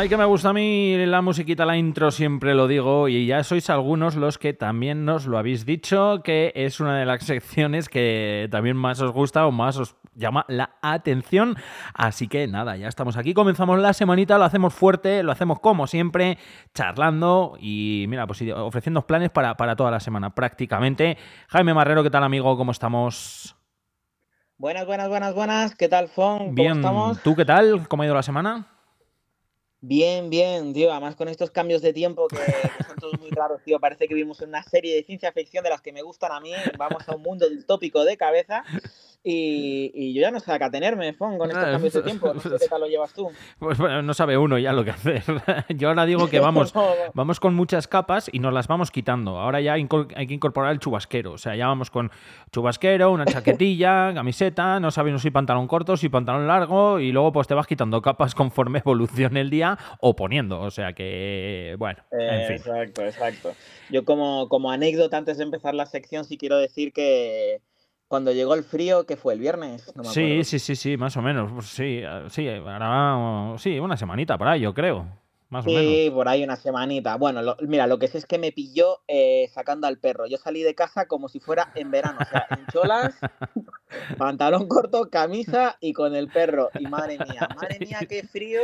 Ay, que me gusta a mí la musiquita, la intro, siempre lo digo, y ya sois algunos los que también nos lo habéis dicho, que es una de las secciones que también más os gusta o más os llama la atención. Así que nada, ya estamos aquí, comenzamos la semanita, lo hacemos fuerte, lo hacemos como siempre, charlando y mira, pues ofreciendo planes para, para toda la semana prácticamente. Jaime Marrero, ¿qué tal amigo? ¿Cómo estamos? Buenas, buenas, buenas, buenas. ¿Qué tal, Fon? ¿Cómo Bien, estamos? ¿tú qué tal? ¿Cómo ha ido la semana? Bien, bien, tío. Además, con estos cambios de tiempo que, son todos muy raros, tío. Parece que vivimos en una serie de ciencia ficción de las que me gustan a mí. Vamos a un mundo distópico de cabeza. Y, y yo ya no sé a qué atenerme, Fon, con estos Ah, cambios de tiempo. No sé qué tal lo llevas tú. Pues bueno, no sabe uno ya lo que hacer. Yo ahora digo que vamos, No, no. vamos con muchas capas y nos las vamos quitando. Ahora ya hay que incorporar el chubasquero. O sea, ya vamos con chubasquero, una chaquetilla, camiseta, no sabemos si pantalón corto, si pantalón largo, y luego pues te vas quitando capas conforme evolucione el día o poniendo. O sea que, bueno, en fin. Exacto, exacto. Yo como, como anécdota antes de empezar la sección sí quiero decir que cuando llegó el frío, que fue el viernes, no me Sí, sí, sí, sí, más o menos. Pues sí, eh, sí, ahora sí, una semanita por ahí, yo creo. Más o menos. Sí, por ahí una semanita. Bueno, lo- mira, lo que sé es que me pilló eh, sacando al perro. Yo salí de casa como si fuera en verano, o sea, en cholas, pantalón corto, camisa y con el perro. Y madre mía, madre mía, qué frío,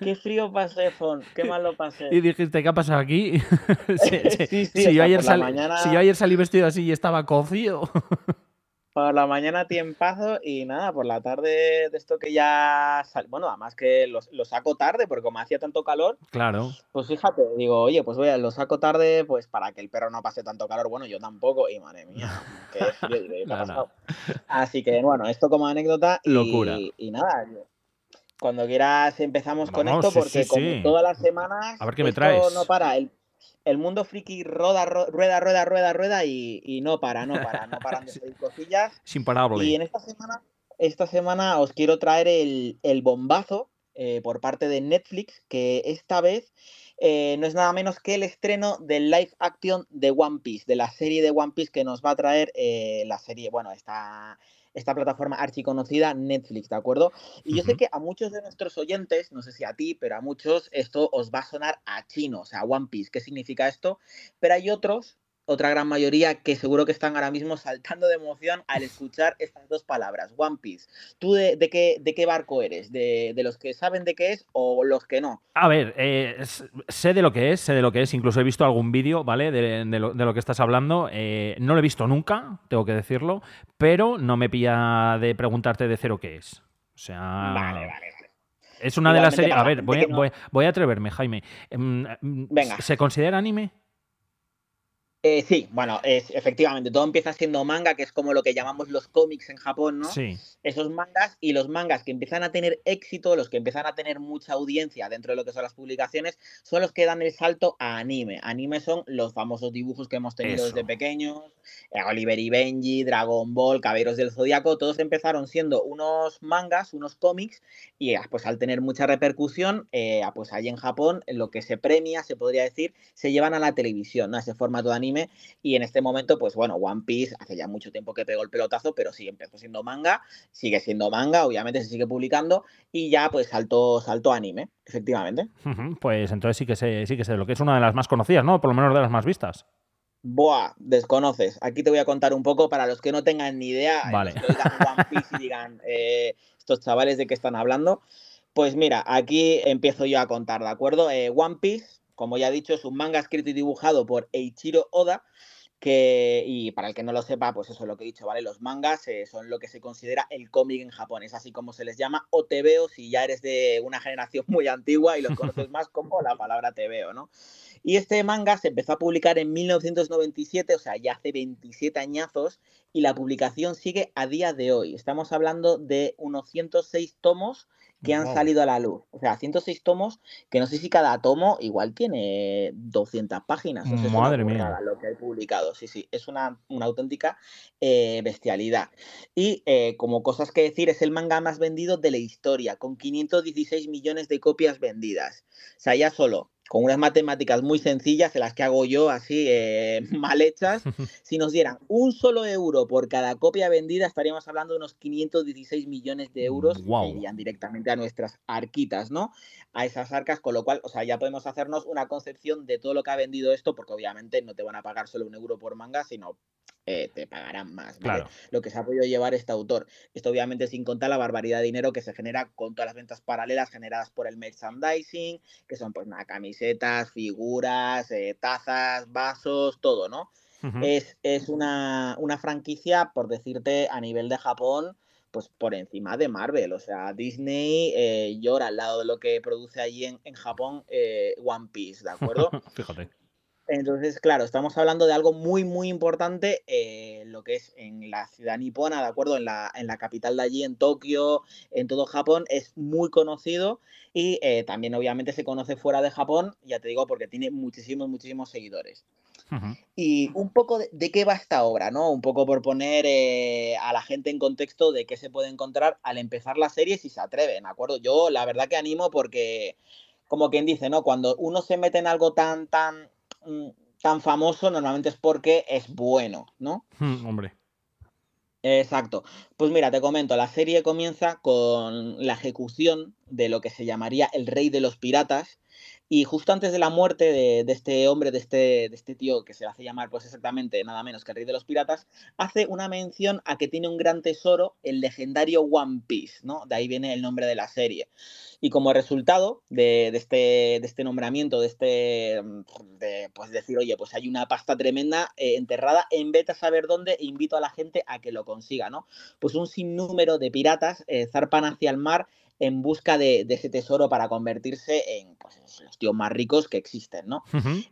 qué frío pasé, Fon, qué mal lo pasé. Y dijiste, ¿qué ha pasado aquí? Sí, sí. Sí, sí, si, yo ayer salí, mañana- si yo ayer salí vestido así y estaba cocido. Por la mañana tiempazo y nada, por la tarde de esto que ya... sal- Bueno, además que lo, lo saco tarde porque como hacía tanto calor, claro. Pues fíjate, digo, oye, pues voy a, lo saco tarde, pues para que el perro no pase tanto calor. Bueno, yo tampoco, y madre mía, qué frío, ¿qué ha no. pasado? Así que bueno, esto como anécdota. Y, Locura. Y nada, cuando quieras empezamos con Vamos, esto, sí, porque sí, como sí. todas las semanas. A ver qué me esto traes. no para. El, el mundo friki roda, ro- rueda, rueda, rueda, rueda y, y no para, no para, no paran de salir cosillas. Es imparable. Y en esta semana, esta semana os quiero traer el, el bombazo eh, por parte de Netflix, que esta vez eh, no es nada menos que el estreno del live action de One Piece, de la serie de One Piece que nos va a traer eh, la serie, bueno, esta, esta plataforma archiconocida Netflix, ¿de acuerdo? Y yo sé que a muchos de nuestros oyentes, no sé si a ti, pero a muchos esto os va a sonar a chino, o sea, One Piece, ¿qué significa esto? Pero hay otros, otra gran mayoría, que seguro que están ahora mismo saltando de emoción al escuchar estas dos palabras, One Piece. ¿Tú de, de qué, de qué barco eres? ¿De, de los que saben de qué es o los que no? A ver, eh, sé de lo que es, sé de lo que es. Incluso he visto algún vídeo, ¿vale? Lo, de lo que estás hablando. Eh, no lo he visto nunca, tengo que decirlo, pero no me pilla de preguntarte de cero qué es. O sea, Vale, vale, vale. es una de las series. A ver, voy, no- voy- voy a atreverme, Jaime. Em, em, Venga. ¿Se considera anime? Eh, sí, bueno, es, efectivamente, todo empieza siendo manga, que es como lo que llamamos los cómics en Japón, ¿no? Sí. esos mangas y los mangas que empiezan a tener éxito, los que empiezan a tener mucha audiencia dentro de lo que son las publicaciones, son los que dan el salto a anime. Anime son los famosos dibujos que hemos tenido Eso. desde pequeños, eh, Oliver y Benji, Dragon Ball, Caballeros del Zodiaco, todos empezaron siendo unos mangas, unos cómics, y ah, pues al tener mucha repercusión, eh, ah, pues ahí en Japón lo que se premia, se podría decir, se llevan a la televisión, ¿no? Ese formato de anime, y en este momento, pues bueno, One Piece hace ya mucho tiempo que pegó el pelotazo, pero sí, empezó siendo manga, sigue siendo manga, obviamente se sigue publicando, y ya pues saltó, saltó anime, efectivamente. Pues entonces sí que sé, sí que sé lo que es una de las más conocidas, ¿no? Por lo menos de las más vistas. Buah, desconoces. Aquí te voy a contar un poco para los que no tengan ni idea, eh, Vale. los que One Piece y digan eh, estos chavales de qué están hablando. Pues mira, aquí empiezo yo a contar, ¿de acuerdo? Eh, One Piece, como ya he dicho, es un manga escrito y dibujado por Eiichiro Oda, que, y para el que no lo sepa, pues eso es lo que he dicho, ¿vale? Los mangas eh, son lo que se considera el cómic en Japón, es así como se les llama, o TVO si ya eres de una generación muy antigua y los conoces más como la palabra TVO, ¿no? Y este manga se empezó a publicar en 1997, o sea, ya hace 27 añazos, y la publicación sigue a día de hoy. Estamos hablando de unos 106 tomos que han Wow. salido a la luz. O sea, 106 tomos que no sé si cada tomo igual tiene 200 páginas. O sea, Madre mía. burrada lo que hay publicado. Sí, sí, es una, una auténtica eh, bestialidad. Y eh, como cosas que decir, es el manga más vendido de la historia, con 516 millones de copias vendidas. O sea, ya solo con unas matemáticas muy sencillas, en las que hago yo así eh, mal hechas, si nos dieran un solo euro por cada copia vendida, estaríamos hablando de unos 516 millones de euros que irían directamente a nuestras arquitas, ¿no? A esas arcas, con lo cual, o sea, ya podemos hacernos una concepción de todo lo que ha vendido esto, porque obviamente no te van a pagar solo un euro por manga, sino eh, te pagarán más, ¿vale? Lo que se ha podido llevar este autor. Esto obviamente sin contar la barbaridad de dinero que se genera con todas las ventas paralelas generadas por el merchandising, que son pues nada, camisetas, figuras, eh, tazas, vasos, todo, ¿no? es, es una, una, franquicia, por decirte, a nivel de Japón, pues por encima de Marvel. O sea, Disney eh, llora al lado de lo que produce allí en, en Japón One Piece, ¿de acuerdo? Fíjate. Entonces, claro, estamos hablando de algo muy, muy importante, eh, lo que es en la ciudad nipona, ¿de acuerdo? En la, en la capital de allí, en Tokio, en todo Japón, es muy conocido y eh, también obviamente se conoce fuera de Japón, ya te digo, porque tiene muchísimos, muchísimos seguidores. Y un poco de, qué va esta obra, ¿no? Un poco por poner eh, a la gente en contexto de qué se puede encontrar al empezar la serie si se atreven, ¿de acuerdo? Yo la verdad que animo porque, como quien dice, ¿no? Cuando uno se mete en algo tan, tan tan famoso normalmente es porque es bueno, ¿no? Hmm, hombre. Exacto. Pues mira, te comento, la serie comienza con la ejecución de lo que se llamaría el rey de los piratas, y justo antes de la muerte de, este hombre, de este, de este tío que se hace llamar pues exactamente nada menos que el rey de los piratas, hace una mención a que tiene un gran tesoro, el legendario One Piece, ¿no? De ahí viene el nombre de la serie. Y como resultado de, este, de este nombramiento, de este, pues decir, oye, pues hay una pasta tremenda eh, enterrada, en vez de saber dónde, e invito a la gente a que lo consiga, ¿no? Pues un sinnúmero de piratas eh, zarpan hacia el mar en busca de, ese tesoro para convertirse en pues, los tíos más ricos que existen, ¿no?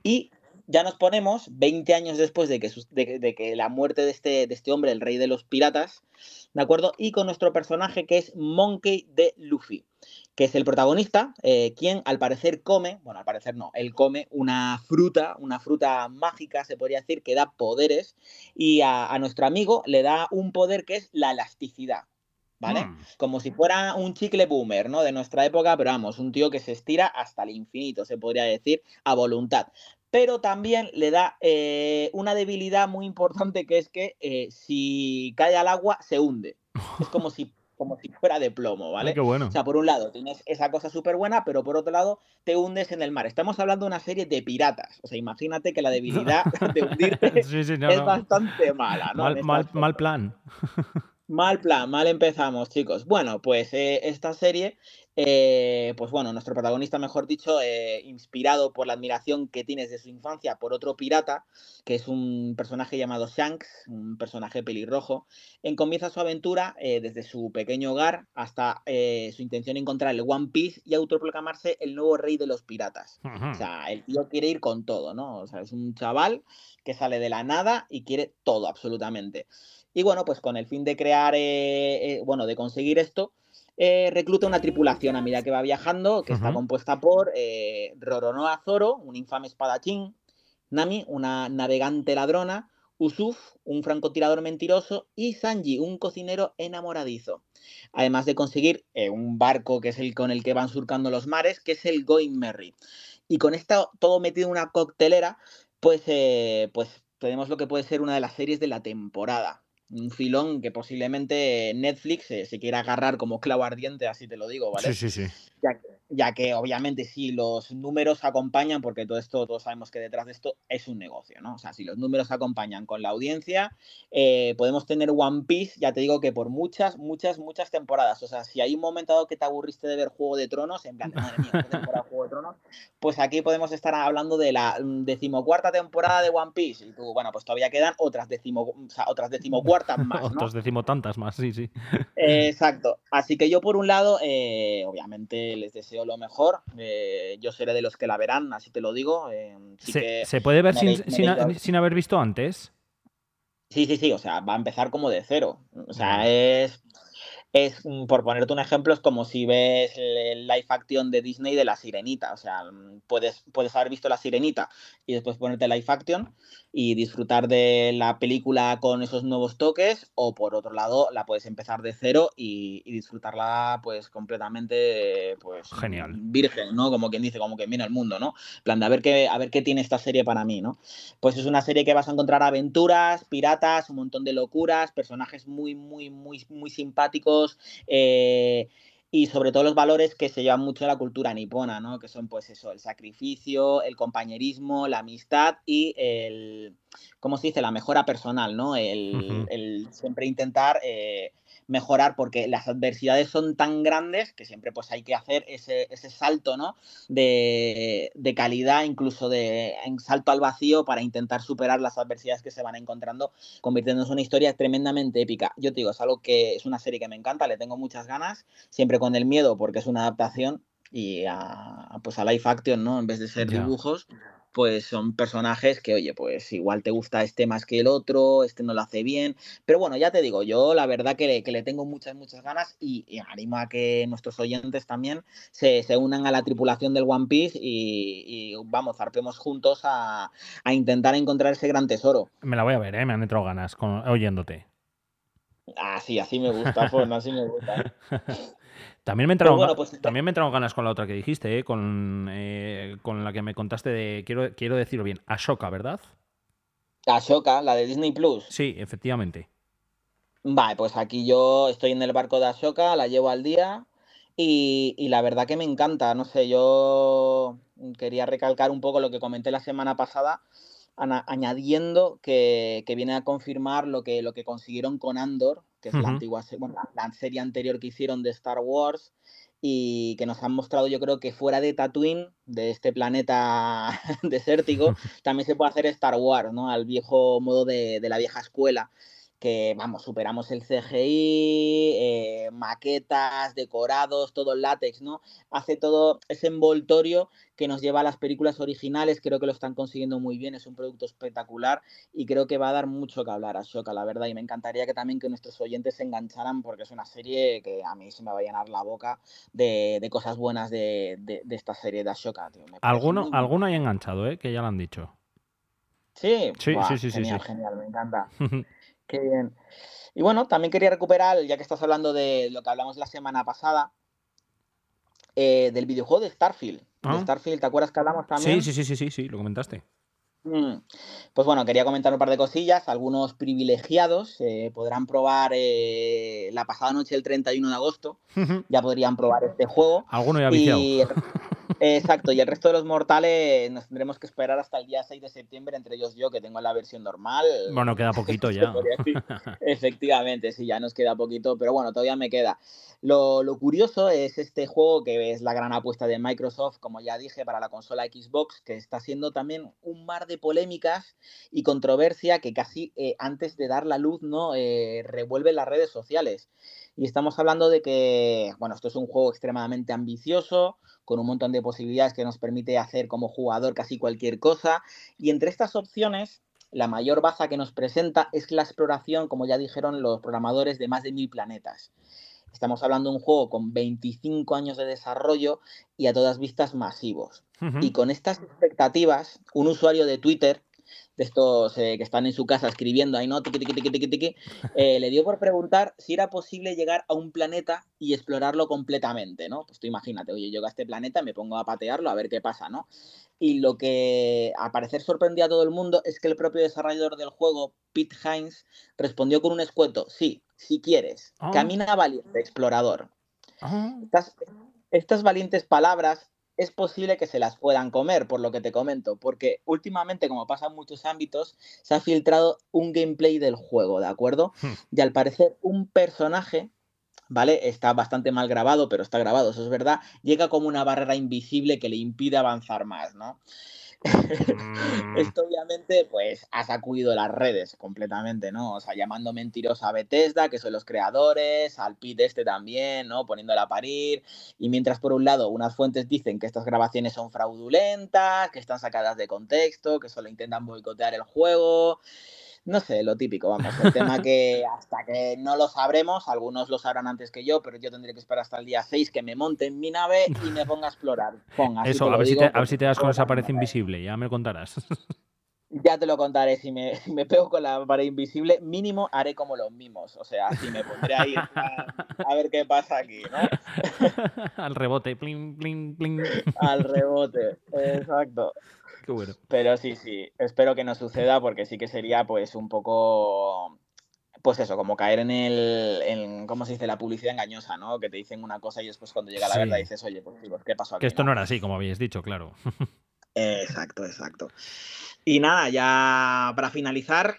Y ya nos ponemos 20 años después de que, de, que la muerte de este, de este, hombre, el rey de los piratas, ¿de acuerdo? Y con nuestro personaje que es Monkey de Luffy, que es el protagonista, eh, quien al parecer come, bueno, al parecer no, él come una fruta, una fruta mágica, se podría decir, que da poderes, y a nuestro amigo le da un poder que es la elasticidad. ¿Vale? Mm. Como si fuera un chicle boomer, ¿no? De nuestra época, pero vamos, un tío que se estira hasta el infinito, se podría decir, a voluntad. Pero también le da eh, una debilidad muy importante que es que eh, si cae al agua se hunde. Es como si como si fuera de plomo, ¿vale? qué bueno. O sea, por un lado tienes esa cosa súper buena, pero por otro lado te hundes en el mar. Estamos hablando de una serie de piratas. O sea, imagínate que la debilidad de hundirte es bastante mala, ¿no? Mal, mal plan. Mal plan, mal empezamos, chicos. Bueno, pues eh, esta serie, eh, pues bueno, nuestro protagonista, mejor dicho, eh, inspirado por la admiración que tienes de su infancia por otro pirata, que es un personaje llamado Shanks, un personaje pelirrojo, en comienza su aventura desde su pequeño hogar hasta su intención de encontrar el One Piece y autoproclamarse el nuevo rey de los piratas. O sea, el tío quiere ir con todo, ¿no? O sea, es un chaval que sale de la nada y quiere todo, absolutamente. Y bueno, pues con el fin de crear, eh, eh, bueno, de conseguir esto, eh, recluta una tripulación a medida que va viajando, que está compuesta por Roronoa Zoro, un infame espadachín, Nami, una navegante ladrona, Usuf, un francotirador mentiroso, y Sanji, un cocinero enamoradizo. Además de conseguir un barco que es el con el que van surcando los mares, que es el Going Merry. Y con esto todo metido en una coctelera, pues, pues tenemos lo que puede ser una de las series de la temporada un filón que posiblemente Netflix se quiera agarrar como clavo ardiente, así te lo digo, ¿vale? Sí, sí, sí ya que obviamente si los números acompañan, porque todo esto, todos sabemos que detrás de esto es un negocio, ¿no? O sea, si los números acompañan con la audiencia, eh, podemos tener One Piece, ya te digo que por muchas, muchas, muchas temporadas. O sea, si hay un momento dado que te aburriste de ver Juego de Tronos, en plan, madre mía, temporada Juego de Tronos, pues aquí podemos estar hablando de la decimocuarta temporada de One Piece. Y tú, bueno, pues todavía quedan otras, decimo, o sea, otras decimocuartas más. ¿no? otras decimotantas más, sí, sí. exacto. Así que yo, por un lado, eh, obviamente les deseo lo mejor. Eh, yo seré de los que la verán, así te lo digo. Eh, ¿Se, puede ver sin, haber visto antes? Sí, sí, sí. O sea, va a empezar como de cero. O sea, es. Es, mm, por ponerte un ejemplo, es como si ves el live action de Disney de La Sirenita. O sea, puedes, puedes haber visto La Sirenita y después ponerte live action y disfrutar de la película con esos nuevos toques, o por otro lado, la puedes empezar de cero y, disfrutarla pues completamente pues genial virgen, ¿no? Como quien dice, como que mira el mundo, ¿no? plan de a ver qué a ver qué tiene esta serie para mí, ¿no? Pues es una serie que vas a encontrar aventuras, piratas, un montón de locuras, personajes muy muy muy muy simpáticos eh, y sobre todo los valores que se llevan mucho de la cultura nipona, ¿no? Que son pues eso, el sacrificio, el compañerismo, la amistad y el, ¿cómo se dice? La mejora personal, ¿no? El, el siempre intentar eh, mejorar porque las adversidades son tan grandes que siempre pues hay que hacer ese, ese salto, ¿no? De, de, calidad, incluso de en salto al vacío para intentar superar las adversidades que se van encontrando, convirtiéndose en una historia tremendamente épica. Yo te digo, es algo que es una serie que me encanta, le tengo muchas ganas, siempre con el miedo porque es una adaptación y a, pues a live action, ¿no? En vez de ser dibujos, pues son personajes que, oye, pues igual te gusta este más que el otro, este no lo hace bien. Pero bueno, ya te digo, yo la verdad que le, que le tengo muchas, muchas ganas y, animo a que nuestros oyentes también se, unan a la tripulación del One Piece y, vamos, zarpemos juntos a, intentar encontrar ese gran tesoro. Me la voy a ver, ¿eh? me han entrado ganas oyéndote. Ah, sí, así me gusta, pues así me gusta. También me, entraron, pues, también me entraron ganas con la otra que dijiste, ¿eh? con, eh, con la que me contaste de, quiero, quiero decirlo bien, Ashoka, ¿verdad? Ashoka, la de Disney Plus. Sí, efectivamente. Vale, pues aquí yo estoy en el barco de Ashoka, la llevo al día y, y, la verdad que me encanta. No sé, yo quería recalcar un poco lo que comenté la semana pasada, añadiendo que, que, viene a confirmar lo que, lo que consiguieron con Andor, que es la antigua bueno, la, serie anterior que hicieron de Star Wars y que nos han mostrado yo creo que fuera de Tatooine, de este planeta desértico, también se puede hacer Star Wars, ¿no? Al viejo modo de, de la vieja escuela que vamos, superamos el CGI, eh, maquetas, decorados, todo el látex, ¿no? Hace todo ese envoltorio que nos lleva a las películas originales, creo que lo están consiguiendo muy bien, es un producto espectacular y creo que va a dar mucho que hablar a Shoka, la verdad, y me encantaría que también que nuestros oyentes se engancharan porque es una serie que a mí se me va a llenar la boca de, cosas buenas de, esta serie de Ashoka, tío. ¿Alguno, alguno hay enganchado, ¿eh? Que ya lo han dicho. Sí, sí, sí, sí, genial, genial, me encanta. Qué bien. Y bueno, también quería recuperar, ya que estás hablando de lo que hablamos la semana pasada, eh, del videojuego de Starfield. De ah. Starfield, ¿te acuerdas que hablamos también? Sí, sí, sí, sí, sí, lo comentaste. Mm. Pues bueno, quería comentar un par de cosillas. Algunos privilegiados eh, podrán probar eh, la pasada noche, el 31 de agosto. ya podrían probar este juego. Alguno ya viciado. Y, Exacto, y el resto de los mortales nos tendremos que esperar hasta el día 6 de septiembre, entre ellos yo, que tengo la versión normal. Bueno, queda poquito ya. Efectivamente, sí, ya nos queda poquito, pero bueno, todavía me queda. Lo, curioso es este juego que es la gran apuesta de Microsoft, como ya dije, para la consola Xbox, que está siendo también un mar de polémicas y controversia que casi eh, antes de dar la luz no eh, revuelve las redes sociales. Y estamos hablando de que, bueno, esto es un juego extremadamente ambicioso, con un montón de posibilidades que nos permite hacer como jugador casi cualquier cosa. Y entre estas opciones, la mayor baza que nos presenta es la exploración, como ya dijeron los programadores, de más de mil planetas. Estamos hablando de un juego con 25 años de desarrollo y a todas vistas masivos. Y con estas expectativas, un usuario de Twitter de estos eh, que están en su casa escribiendo ahí, ¿no? Tiki, tiki, tiki, tiki, eh, le dio por preguntar si era posible llegar a un planeta y explorarlo completamente, ¿no? Pues tú imagínate, oye, llego a este planeta, me pongo a patearlo a ver qué pasa, ¿no? Y lo que a parecer sorprendió a todo el mundo es que el propio desarrollador del juego, Pete Hines, respondió con un escueto, sí, si quieres, ah. camina valiente, explorador. Ah. estas valientes palabras es posible que se las puedan comer, por lo que te comento, porque últimamente, como pasa en muchos ámbitos, se ha filtrado un gameplay del juego, ¿de acuerdo? Hmm. Y al parecer un personaje, ¿vale? Está bastante mal grabado, pero está grabado, eso es verdad, llega como una barrera invisible que le impide avanzar más, ¿no? Mm. Esto obviamente pues ha sacudido las redes completamente, ¿no? O sea, llamando mentirosa a Bethesda, que son los creadores, al Pete este también, ¿no? Poniéndola a parir. Y mientras por un lado unas fuentes dicen que estas grabaciones son fraudulentas, que están sacadas de contexto, que solo intentan boicotear el juego no sé, lo típico, vamos. El tema que hasta que no lo sabremos, algunos lo sabrán antes que yo, pero yo tendré que esperar hasta el día 6 que me monte en mi nave y me ponga a explorar. Eso, a ver, si te, a ver, si te, das con esa pared invisible, ya me contarás. Ya te lo contaré, si me, me, pego con la pared invisible, mínimo haré como los mimos. O sea, si me pondré ahí a, ver qué pasa aquí, ¿no? Al rebote, pling, pling, pling. Al rebote, exacto. Qué bueno. Pero sí, sí, espero que no suceda porque sí que sería pues un poco pues eso, como caer en el, en, ¿cómo se dice? La publicidad engañosa, ¿no? Que te dicen una cosa y después cuando llega la verdad dices, oye, pues, pues, ¿qué pasó aquí? Que esto no era así, como habéis dicho, claro. Exacto, exacto. Y nada, ya para finalizar,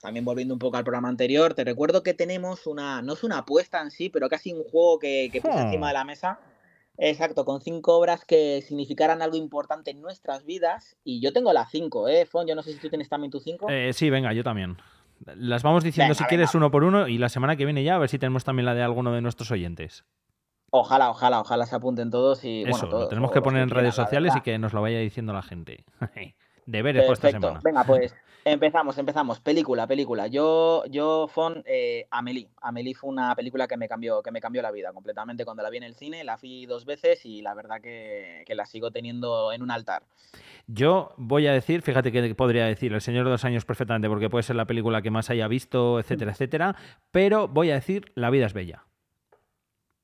también volviendo un poco al programa anterior, te recuerdo que tenemos una, no es una apuesta en sí, pero casi un juego que, que puse encima de la mesa. Exacto, con cinco obras que significaran algo importante en nuestras vidas. Y yo tengo las cinco, ¿eh, Fon? Yo no sé si tú tienes también tus cinco. Eh, sí, venga, yo también. Las vamos diciendo si quieres uno por uno y la semana que viene ya a ver si tenemos también la de alguno de nuestros oyentes. Ojalá, ojalá, ojalá se apunten todos y Eso, bueno, lo tenemos que poner en redes sociales y que nos lo vaya diciendo la gente. Deberes por esta semana. Venga, pues empezamos, empezamos. Película, película. Yo, yo, Fon, eh, Amelie. Amelie fue una película que me cambió, que me cambió la vida completamente cuando la vi en el cine. La vi dos veces y la verdad que, que la sigo teniendo en un altar. Yo voy a decir, fíjate que podría decir El Señor de los Años perfectamente, porque puede ser la película que más haya visto, etcétera, etcétera, pero voy a decir La vida es bella.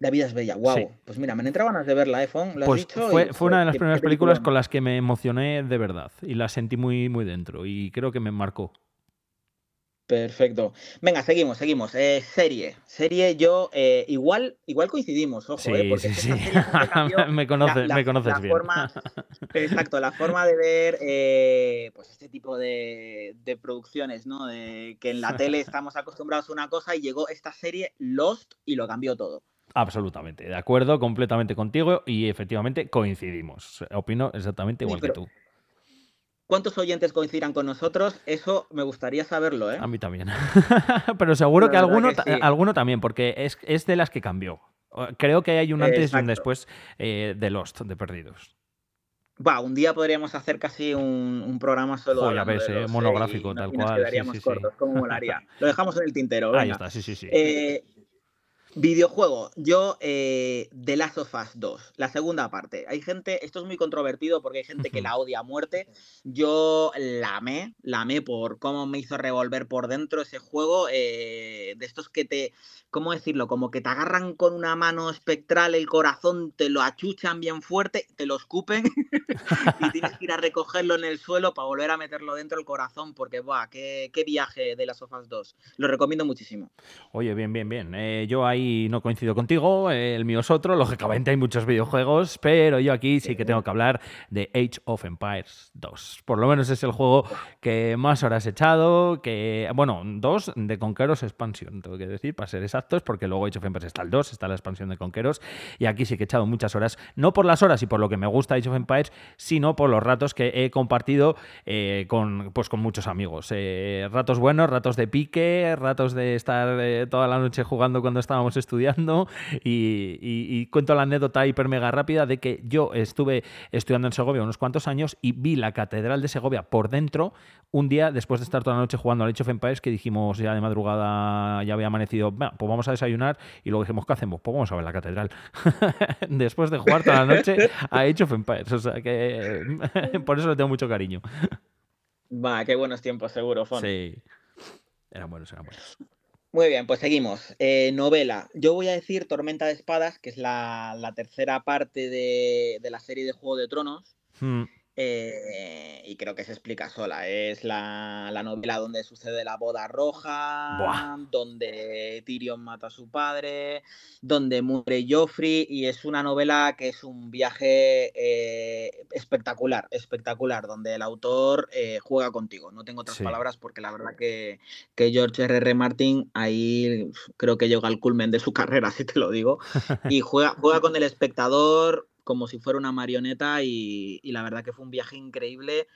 La vida es bella, wow. Pues mira, me han entrado ganas de verla, iPhone. ¿eh, ¿Lo pues fue, fue una de las primeras películas con las que me emocioné de verdad y la sentí muy, muy dentro y creo que me marcó. Perfecto. Venga, seguimos, seguimos. Eh, serie. Serie, yo eh, igual, igual coincidimos, ojo, sí, porque sí, sí. me, conoces, me conoces bien. exacto, la forma de ver pues este tipo de, de, producciones, ¿no? De que en la tele estamos acostumbrados a una cosa y llegó esta serie Lost y lo cambió todo. Absolutamente, de acuerdo, completamente contigo y efectivamente coincidimos. Opino exactamente igual que tú. ¿Cuántos oyentes coincidirán con nosotros? Eso me gustaría saberlo, ¿eh? A mí también. Pero seguro que alguno, alguno también, porque es, es, de las que cambió. Creo que hay un antes y un después eh, de Lost, de Perdidos. Va, un día podríamos hacer casi un, programa solo. Ya ves, eh, monográfico, tal cual. Nos quedaríamos sí, cortos, como molaría. Lo dejamos en el tintero. Ahí está, sí, sí, sí. Eh, Videojuego, yo eh, The Last of Us 2, la segunda parte. Hay gente, esto es muy controvertido porque hay gente que la odia a muerte. Yo la amé, la amé por cómo me hizo revolver por dentro ese juego. Eh, de estos que te, ¿cómo decirlo? Como que te agarran con una mano espectral el corazón, te lo achuchan bien fuerte, te lo escupen y tienes que ir a recogerlo en el suelo para volver a meterlo dentro del corazón porque, ¡buah! Qué, qué viaje de Last of Us 2. Lo recomiendo muchísimo. Oye, bien, bien, bien. Eh, yo ahí no coincido contigo, el mío es otro, lógicamente hay muchos videojuegos, pero yo aquí sí que tengo que hablar de Age of Empires 2. Por lo menos es el juego que más horas he echado, que, bueno, dos de Conqueros Expansión, tengo que decir, para ser exactos, porque luego Age of Empires está el 2, está la expansión de Conqueros, y aquí sí que he echado muchas horas, no por las horas y por lo que me gusta Age of Empires, sino por los ratos que he compartido eh, con, pues, con muchos amigos. Eh, ratos buenos, ratos de pique, ratos de estar eh, toda la noche jugando cuando estábamos estudiando y, cuento la anécdota hiper mega rápida de que yo estuve estudiando en Segovia unos cuantos años y vi la Catedral de Segovia por dentro un día después de estar toda la noche jugando al Age of Empires que dijimos ya de madrugada, ya había amanecido, bueno, pues vamos a desayunar y luego dijimos, ¿qué hacemos? Pues vamos a ver la Catedral. después de jugar toda la noche a Age of Empires. O sea que por eso le tengo mucho cariño. Va, qué buenos tiempos, seguro, Fon. Sí. Eran buenos, eran buenos. Muy bien, pues seguimos. Eh, novela. Yo voy a decir Tormenta de Espadas, que es la, tercera parte de, la serie de Juego de Tronos. Hmm. Eh, y creo que se explica sola. Es la, novela donde sucede la boda roja, donde Tyrion mata a su padre, donde muere Joffrey, y es una novela que es un viaje eh, espectacular, espectacular, donde el autor eh, juega contigo. No tengo otras palabras porque la verdad que, que George R.R. Martin ahí creo que llega al culmen de su carrera, si te lo digo, y juega, juega con el espectador como si fuera una marioneta y, la verdad que fue un viaje increíble.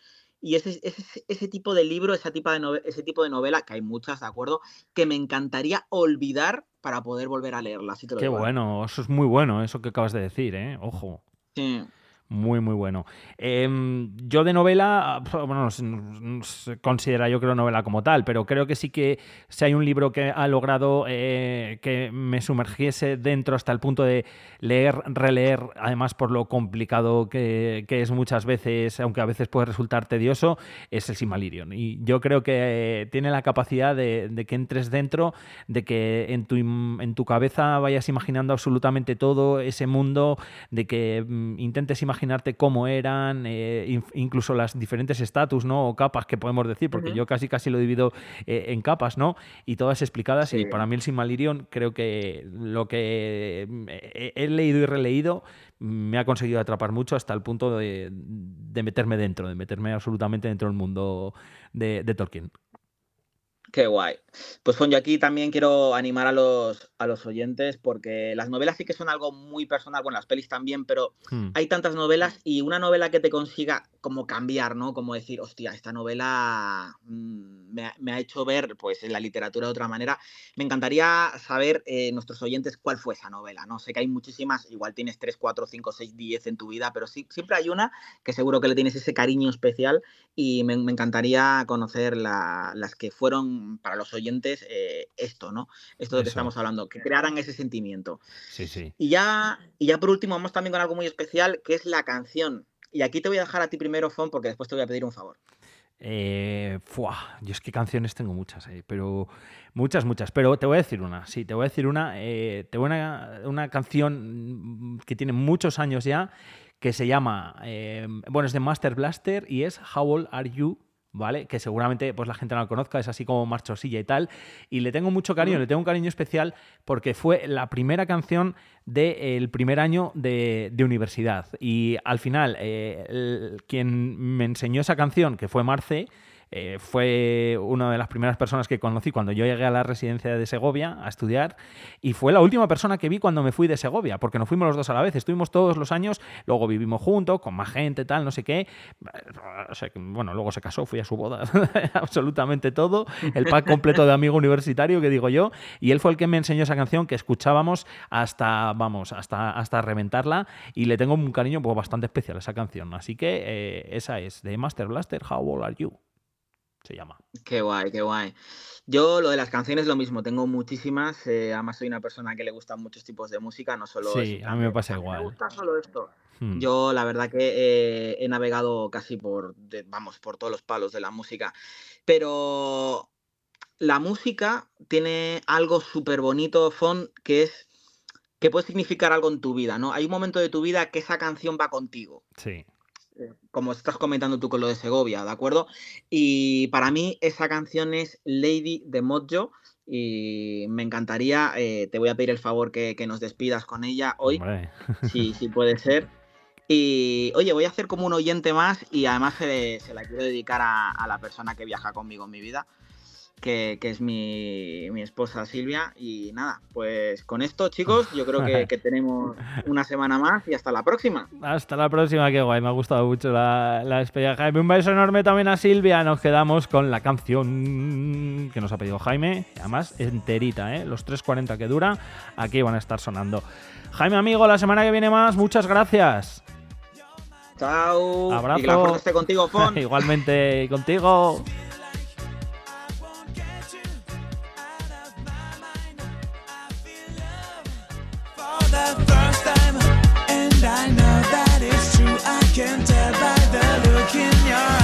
Y ese, ese, ese tipo de libro, ese tipo de, ese tipo de novela, que hay muchas, ¿de acuerdo? Que me encantaría olvidar para poder volver a leerla. Qué bueno, eso es muy bueno, eso que acabas de decir, ¿eh? Ojo. Sí. Muy, muy bueno. Em, yo de novela, bueno, no, se considera yo creo novela como tal, pero creo que sí que si hay un libro que ha logrado eh, que me sumergiese dentro hasta el punto de leer, releer, además por lo complicado que, es muchas veces, aunque a veces puede resultar tedioso, es el Simalirion. Y yo creo que tiene la capacidad de, que entres dentro, de que en tu, en tu cabeza vayas imaginando absolutamente todo ese mundo, de que mm, intentes imaginarte cómo eran, eh, incluso las diferentes estatus, ¿no? O capas que podemos decir, porque yo casi casi lo divido eh, en capas, ¿no? Y todas explicadas. Y para mí el Simalirion creo que lo que eh, he leído y releído me ha conseguido atrapar mucho hasta el punto de, meterme dentro, de meterme absolutamente dentro del mundo de Tolkien. Qué guay. Pues bueno, yo aquí también quiero animar a los, a los oyentes porque las novelas sí que son algo muy personal, bueno, las pelis también, pero hmm. hay tantas novelas y una novela que te consiga como cambiar, ¿no? Como decir, hostia, esta novela mm, me, ha hecho ver pues la literatura de otra manera. Me encantaría saber, eh, nuestros oyentes, cuál fue esa novela, ¿no? Sé que hay muchísimas, igual tienes 3, 4, 5, 6, 10 en tu vida, pero sí, siempre hay una que seguro que le tienes ese cariño especial y me, encantaría conocer las que fueron para los oyentes eh, esto, ¿no? Esto de que estamos hablando, que crearan ese sentimiento. Sí, sí. Y ya, y ya por último, vamos también con algo muy especial, que es la canción. Y aquí te voy a dejar a ti primero, Fon, porque después te voy a pedir un favor. Eh, yo es que canciones tengo muchas, eh, pero muchas, muchas. Pero te voy a decir una, sí, te voy a decir una. Eh, te voy a una, una canción que tiene muchos años ya, que se llama, eh, bueno, es de Master Blaster y es How Old Are You? ¿Vale? Que seguramente pues, la gente no la conozca, es así como marchosilla y tal. Y le tengo mucho cariño, le tengo un cariño especial porque fue la primera canción del primer año de, universidad. Y al final, eh, quien me enseñó esa canción, que fue Marce, eh, fue una de las primeras personas que conocí cuando yo llegué a la residencia de Segovia a estudiar y fue la última persona que vi cuando me fui de Segovia, porque nos fuimos los dos a la vez, estuvimos todos los años, luego vivimos juntos, con más gente, tal, no sé qué. bueno, luego se casó, fui a su boda, absolutamente todo, el pack completo de amigo universitario que digo yo, y él fue el que me enseñó esa canción que escuchábamos hasta, vamos, hasta, hasta reventarla y le tengo un cariño pues, bastante especial a esa canción. Así que eh, esa es de Master Blaster, How Old Are You? Se llama. Qué guay, qué guay. Yo lo de las canciones lo mismo, tengo muchísimas, eh, además soy una persona que le gustan muchos tipos de música, no solo... Sí, a mí me pasa igual. Me gusta solo esto. Hmm. Yo la verdad que eh, he navegado casi por, vamos, por todos los palos de la música, pero la música tiene algo súper bonito, Fon, que es que puede significar algo en tu vida, ¿no? Hay un momento de tu vida que esa canción va contigo. Sí como estás comentando tú con lo de Segovia, ¿de acuerdo? Y para mí esa canción es Lady de Mojo y me encantaría, eh, te voy a pedir el favor que, nos despidas con ella hoy, si, si puede ser. Y oye, voy a hacer como un oyente más y además se, la quiero dedicar a, la persona que viaja conmigo en mi vida que, es mi, esposa Silvia. Y nada, pues con esto, chicos, yo creo que, tenemos una semana más y hasta la próxima. Hasta la próxima, qué guay, me ha gustado mucho la, la despedida Jaime. Un beso enorme también a Silvia. Nos quedamos con la canción que nos ha pedido Jaime, además enterita, ¿eh? los 3.40 que dura, aquí van a estar sonando. Jaime, amigo, la semana que viene más, muchas gracias. Chao. Abrazo. Y que la esté contigo, Fon. Igualmente contigo. can tell by the look in your eyes.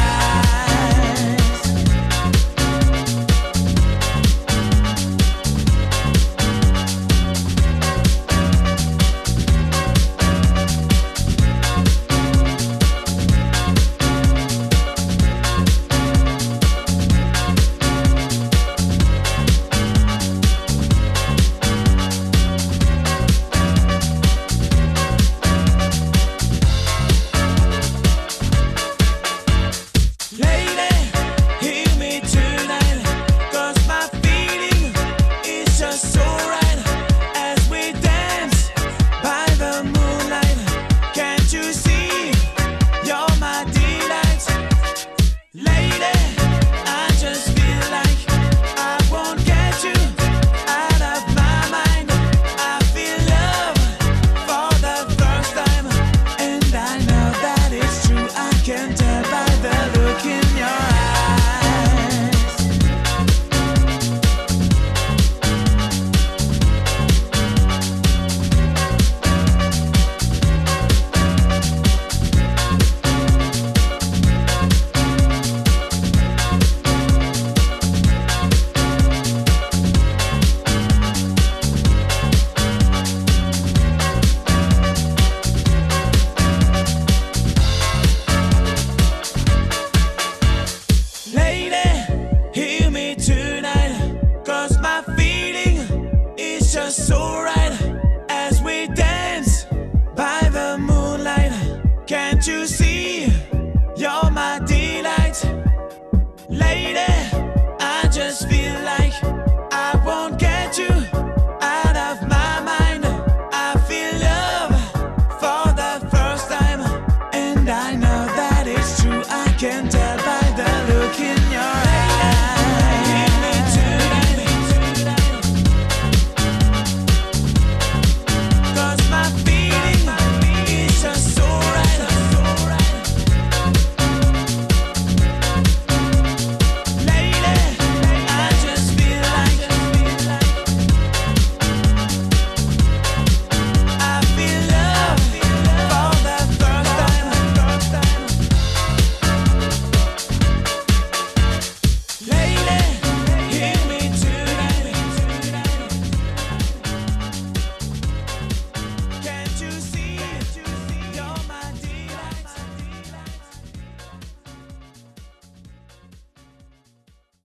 can